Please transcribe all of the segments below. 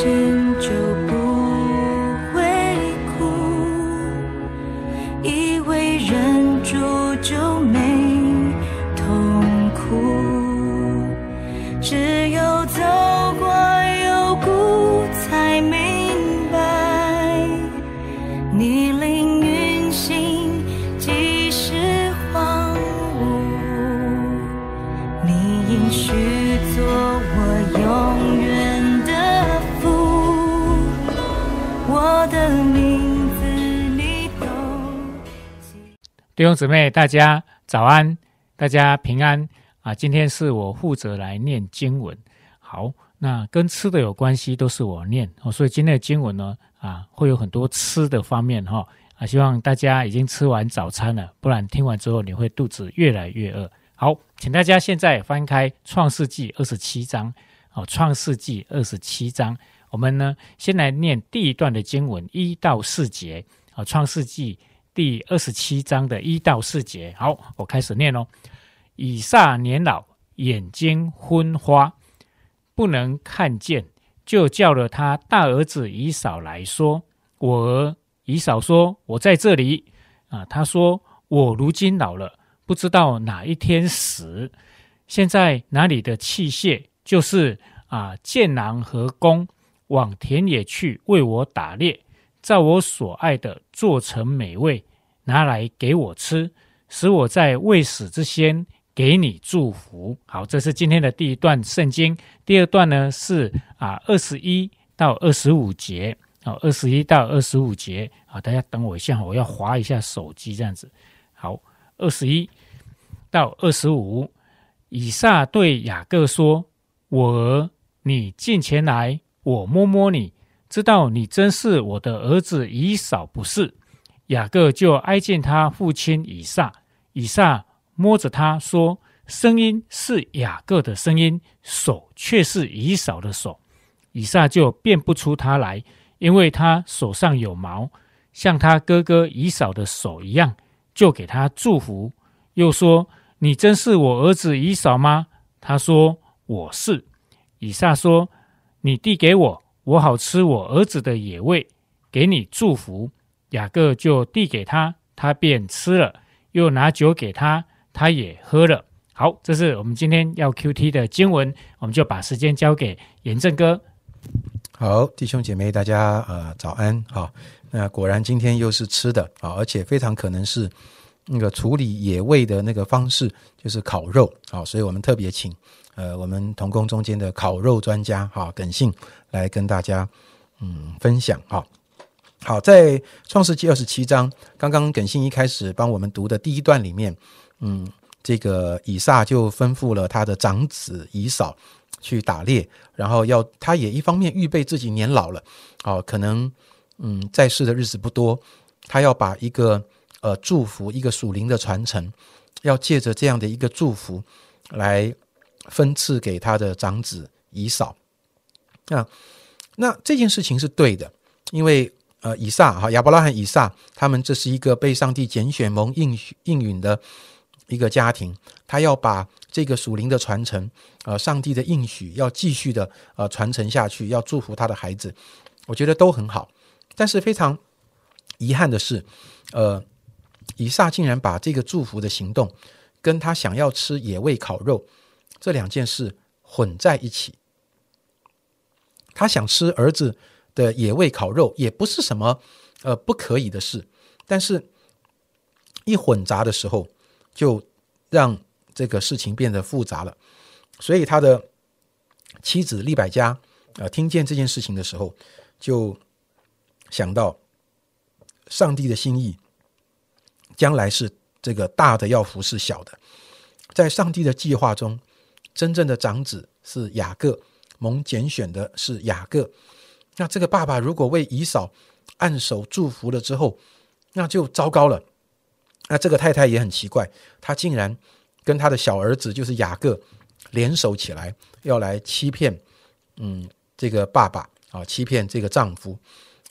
心就不会哭，以为忍住就没痛苦，只有走过幽谷才明白，你凌云行，即是荒芜。你应许做的名字你都。弟兄姊妹，大家早安，大家平安啊！今天是我负责来念经文。好，那跟吃的有关系，都是我念哦。所以今天的经文呢，啊，会有很多吃的方面哈啊。希望大家已经吃完早餐了，不然听完之后你会肚子越来越饿。好，请大家现在翻开《创世纪》二十七章哦，《创世纪》二十七章，我们呢先来念第一段的经文一到四节啊，《创世纪》第二十七章的一到四节。好，我开始念喽。以撒年老，眼睛昏花，不能看见，就叫了他大儿子以扫来说：“我。”以扫说：“我在这里。”啊，他说：“我如今老了，不知道哪一天死。现在哪里的器械，就是啊箭囊和弓，往田野去为我打猎，照我所爱的做成美味，拿来给我吃，使我在未死之先给你祝福。好，这是今天的第一段圣经。第二段呢是啊二十一到二十五节。好，二十一到二十五节啊，大家等我一下，我要划一下手机，这样子。好，二十一到二十五，以撒对雅各说：“我儿，你近前来，我摸摸你，知道你真是我的儿子以扫，不是？”雅各就挨近他父亲以撒，以撒摸着他说：“声音是雅各的声音，手却是以扫的手。”以撒就辨不出他来。因为他手上有毛，像他哥哥以扫的手一样，就给他祝福，又说：“你真是我儿子以扫吗？”他说：“我是。”以撒说：“你递给我，我好吃我儿子的野味，给你祝福。”雅各就递给他，他便吃了，又拿酒给他，他也喝了。好，这是我们今天要 Q T 的经文，我们就把时间交给严正哥。好，弟兄姐妹，大家呃早安。好，那果然今天又是吃的啊，而且非常可能是那个处理野味的那个方式，就是烤肉。好，所以我们特别请呃我们同工中间的烤肉专家哈耿信来跟大家嗯分享。哈，好，在创世纪二十七章，刚刚耿信一开始帮我们读的第一段里面，嗯，这个以撒就吩咐了他的长子以扫。去打猎，然后要他也一方面预备自己年老了，哦，可能嗯在世的日子不多，他要把一个呃祝福，一个属灵的传承，要借着这样的一个祝福来分赐给他的长子以扫啊。那这件事情是对的，因为呃以撒哈亚伯拉罕以撒他们这是一个被上帝拣选蒙应应允的一个家庭，他要把。这个属灵的传承，呃，上帝的应许要继续的呃传承下去，要祝福他的孩子，我觉得都很好。但是非常遗憾的是，呃，以撒竟然把这个祝福的行动跟他想要吃野味烤肉这两件事混在一起。他想吃儿子的野味烤肉，也不是什么呃不可以的事，但是一混杂的时候，就让。这个事情变得复杂了，所以他的妻子利百加啊，听见这件事情的时候，就想到上帝的心意，将来是这个大的要服侍小的，在上帝的计划中，真正的长子是雅各，蒙拣选的是雅各。那这个爸爸如果为以嫂按手祝福了之后，那就糟糕了。那这个太太也很奇怪，她竟然。跟他的小儿子就是雅各联手起来，要来欺骗，嗯，这个爸爸啊，欺骗这个丈夫。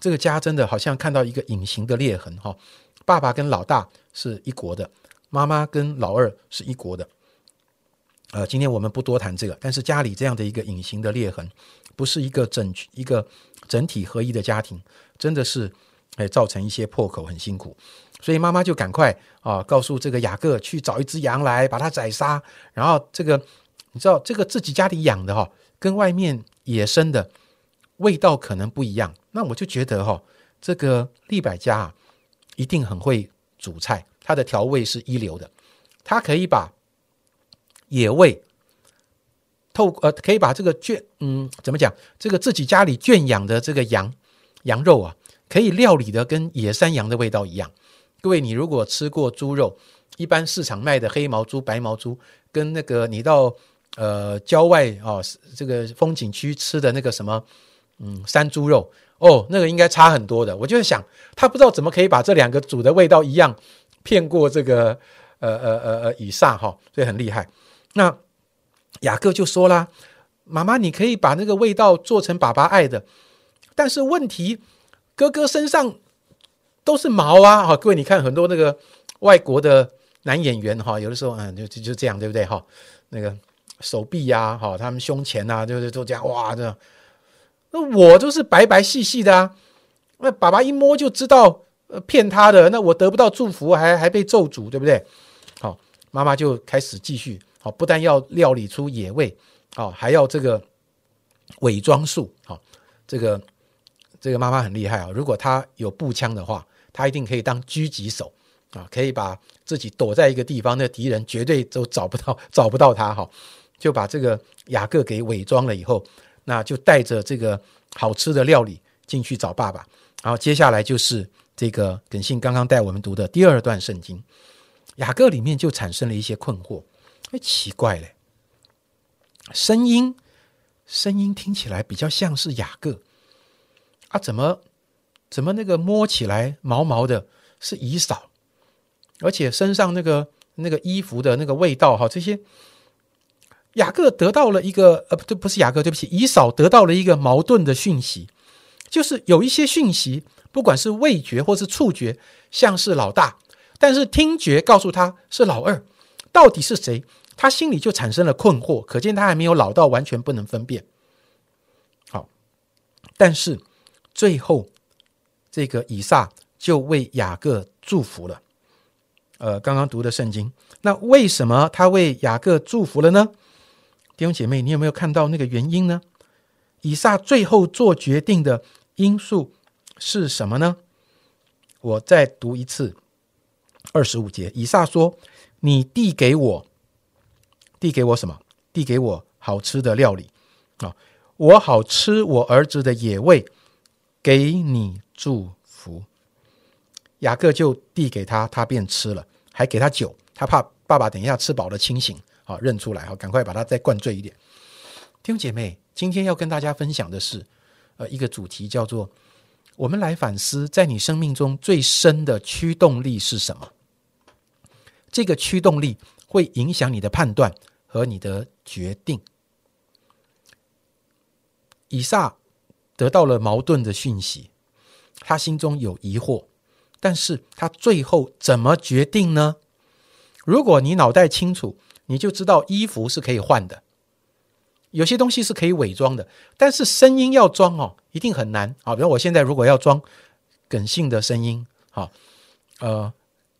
这个家真的好像看到一个隐形的裂痕哈。爸爸跟老大是一国的，妈妈跟老二是一国的。呃，今天我们不多谈这个，但是家里这样的一个隐形的裂痕，不是一个整一个整体合一的家庭，真的是哎造成一些破口，很辛苦。所以妈妈就赶快啊，告诉这个雅各去找一只羊来，把它宰杀。然后这个你知道，这个自己家里养的哈，跟外面野生的味道可能不一样。那我就觉得哈，这个利百家啊，一定很会煮菜，它的调味是一流的，它可以把。野味透呃，可以把这个圈嗯，怎么讲？这个自己家里圈养的这个羊羊肉啊，可以料理的跟野山羊的味道一样。各位，你如果吃过猪肉，一般市场卖的黑毛猪、白毛猪，跟那个你到呃郊外啊这个风景区吃的那个什么嗯山猪肉哦，那个应该差很多的。我就在想，他不知道怎么可以把这两个煮的味道一样骗过这个呃呃呃呃以撒哈，所以很厉害。那雅各就说啦：“妈妈，你可以把那个味道做成爸爸爱的，但是问题，哥哥身上都是毛啊！哈，各位，你看很多那个外国的男演员哈，有的时候嗯，就就就这样，对不对？哈，那个手臂呀，哈，他们胸前呐，就是都这样哇，这样。那我都是白白细细的啊，那爸爸一摸就知道呃骗他的，那我得不到祝福，还还被咒诅，对不对？好，妈妈就开始继续。”好，不但要料理出野味，好，还要这个伪装术。好，这个这个妈妈很厉害啊！如果她有步枪的话，她一定可以当狙击手啊，可以把自己躲在一个地方，那敌人绝对都找不到，找不到他。哈，就把这个雅各给伪装了以后，那就带着这个好吃的料理进去找爸爸。然后接下来就是这个耿信刚刚带我们读的第二段圣经，雅各里面就产生了一些困惑。哎，奇怪嘞！声音，声音听起来比较像是雅各啊，怎么怎么那个摸起来毛毛的，是以嫂，而且身上那个那个衣服的那个味道哈，这些雅各得到了一个呃，不对，不是雅各，对不起，以嫂得到了一个矛盾的讯息，就是有一些讯息，不管是味觉或是触觉，像是老大，但是听觉告诉他是老二，到底是谁？他心里就产生了困惑，可见他还没有老到完全不能分辨。好，但是最后这个以撒就为雅各祝福了。呃，刚刚读的圣经，那为什么他为雅各祝福了呢？弟兄姐妹，你有没有看到那个原因呢？以撒最后做决定的因素是什么呢？我再读一次二十五节，以撒说：“你递给我。”递给我什么？递给我好吃的料理啊！我好吃我儿子的野味，给你祝福。雅各就递给他，他便吃了，还给他酒。他怕爸爸等一下吃饱了清醒，好认出来，好赶快把他再灌醉一点。弟兄姐妹，今天要跟大家分享的是，呃，一个主题叫做“我们来反思，在你生命中最深的驱动力是什么？”这个驱动力会影响你的判断。和你的决定，以撒得到了矛盾的讯息，他心中有疑惑，但是他最后怎么决定呢？如果你脑袋清楚，你就知道衣服是可以换的，有些东西是可以伪装的，但是声音要装哦，一定很难啊！比如我现在如果要装耿性的声音，好，呃，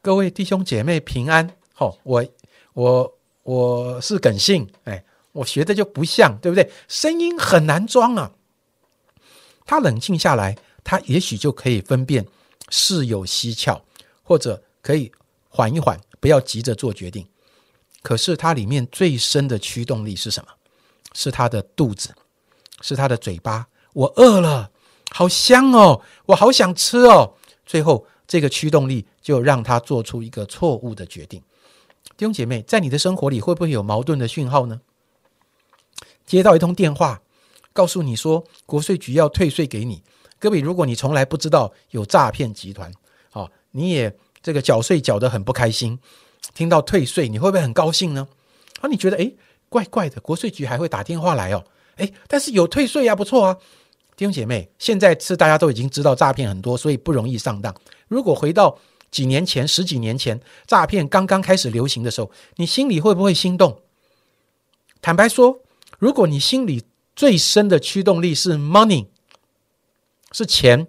各位弟兄姐妹平安，好，我我。我是耿性，哎，我学的就不像，对不对？声音很难装啊。他冷静下来，他也许就可以分辨事有蹊跷，或者可以缓一缓，不要急着做决定。可是他里面最深的驱动力是什么？是他的肚子，是他的嘴巴。我饿了，好香哦，我好想吃哦。最后，这个驱动力就让他做出一个错误的决定。弟兄姐妹，在你的生活里会不会有矛盾的讯号呢？接到一通电话，告诉你说国税局要退税给你。各位，如果你从来不知道有诈骗集团，啊，你也这个缴税缴得很不开心，听到退税，你会不会很高兴呢？啊，你觉得诶怪怪的，国税局还会打电话来哦，诶，但是有退税呀，不错啊。弟兄姐妹，现在是大家都已经知道诈骗很多，所以不容易上当。如果回到几年前，十几年前，诈骗刚刚开始流行的时候，你心里会不会心动？坦白说，如果你心里最深的驱动力是 money，是钱，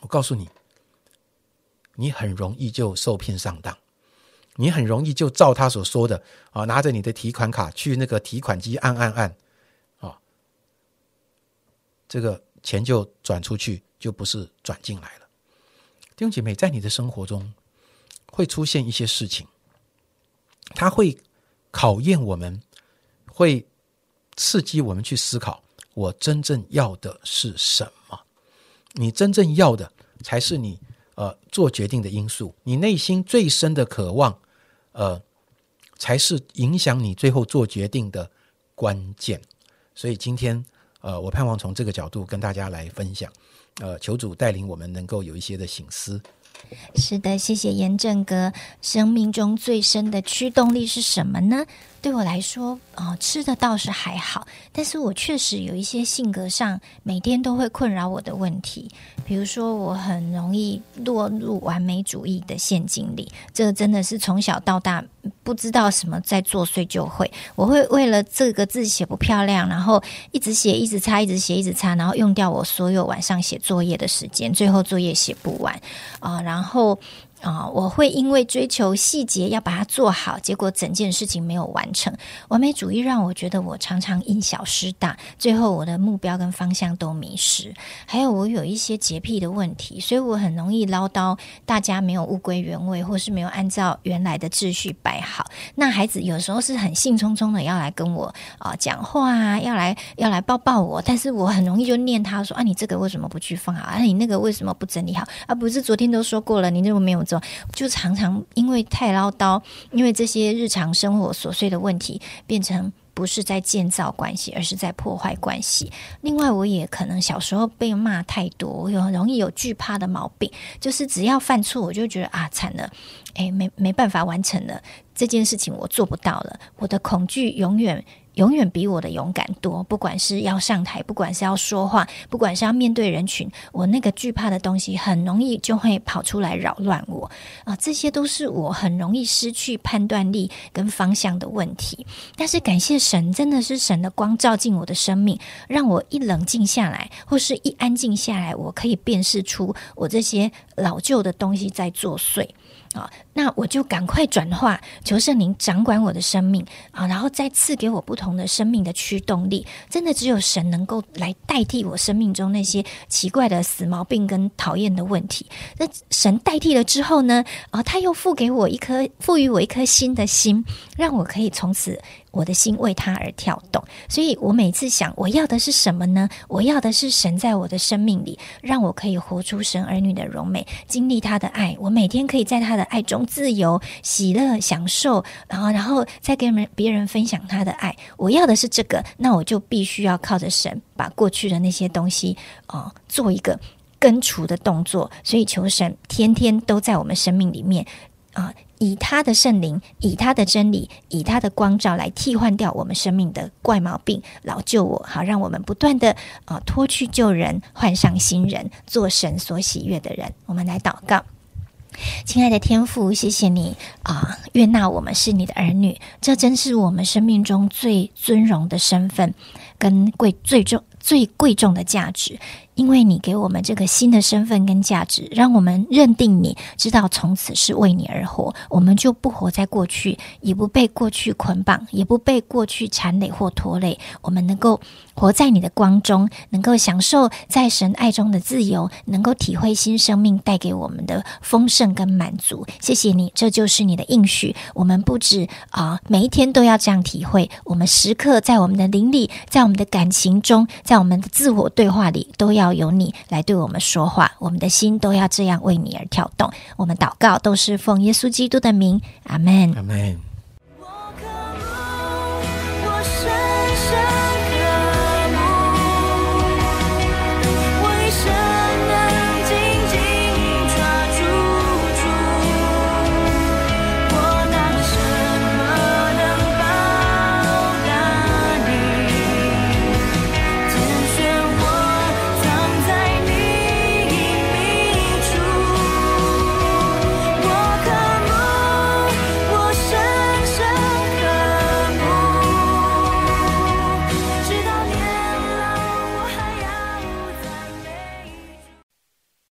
我告诉你，你很容易就受骗上当，你很容易就照他所说的啊，拿着你的提款卡去那个提款机按按按，啊，这个钱就转出去，就不是转进来了。弟兄姐妹，在你的生活中会出现一些事情，它会考验我们，会。刺激我们去思考，我真正要的是什么？你真正要的才是你呃做决定的因素。你内心最深的渴望，呃，才是影响你最后做决定的关键。所以今天呃，我盼望从这个角度跟大家来分享，呃，求主带领我们能够有一些的醒思。是的，谢谢严正哥。生命中最深的驱动力是什么呢？对我来说，哦，吃的倒是还好，但是我确实有一些性格上每天都会困扰我的问题。比如说，我很容易落入完美主义的陷阱里，这个真的是从小到大不知道什么在作祟就会。我会为了这个字写不漂亮，然后一直写，一直擦，一直写，一直擦，然后用掉我所有晚上写作业的时间，最后作业写不完啊，然后。啊，我会因为追求细节要把它做好，结果整件事情没有完成。完美主义让我觉得我常常因小失大，最后我的目标跟方向都迷失。还有我有一些洁癖的问题，所以我很容易唠叨，大家没有物归原位，或是没有按照原来的秩序摆好。那孩子有时候是很兴冲冲的要来跟我啊讲话啊，要来要来抱抱我，但是我很容易就念他说啊，你这个为什么不去放好？啊，你那个为什么不整理好？啊，不是昨天都说过了，你那么没有。就常常因为太唠叨，因为这些日常生活琐碎的问题，变成不是在建造关系，而是在破坏关系。另外，我也可能小时候被骂太多，我有容易有惧怕的毛病，就是只要犯错，我就觉得啊，惨了，诶，没没办法完成了这件事情，我做不到了，我的恐惧永远。永远比我的勇敢多。不管是要上台，不管是要说话，不管是要面对人群，我那个惧怕的东西很容易就会跑出来扰乱我啊！这些都是我很容易失去判断力跟方向的问题。但是感谢神，真的是神的光照进我的生命，让我一冷静下来，或是一安静下来，我可以辨识出我这些老旧的东西在作祟。啊，那我就赶快转化，求圣灵掌管我的生命啊，然后再赐给我不同的生命的驱动力。真的只有神能够来代替我生命中那些奇怪的死毛病跟讨厌的问题。那神代替了之后呢？啊，他又赋给我一颗，赋予我一颗新的心，让我可以从此。我的心为他而跳动，所以我每次想，我要的是什么呢？我要的是神在我的生命里，让我可以活出神儿女的荣美，经历他的爱。我每天可以在他的爱中自由、喜乐、享受，然后，然后再跟别人分享他的爱。我要的是这个，那我就必须要靠着神，把过去的那些东西啊，做一个根除的动作。所以求神天天都在我们生命里面啊。以他的圣灵，以他的真理，以他的光照来替换掉我们生命的怪毛病，老救我，好让我们不断的啊脱去旧人，换上新人，做神所喜悦的人。我们来祷告，亲爱的天父，谢谢你啊，悦纳我们是你的儿女，这真是我们生命中最尊荣的身份，跟贵最重最贵重的价值。因为你给我们这个新的身份跟价值，让我们认定你知道从此是为你而活，我们就不活在过去，也不被过去捆绑，也不被过去缠累或拖累。我们能够活在你的光中，能够享受在神爱中的自由，能够体会新生命带给我们的丰盛跟满足。谢谢你，这就是你的应许。我们不止啊，每一天都要这样体会，我们时刻在我们的灵里，在我们的感情中，在我们的自我对话里，都要。要由你来对我们说话，我们的心都要这样为你而跳动。我们祷告都是奉耶稣基督的名，阿门，阿门。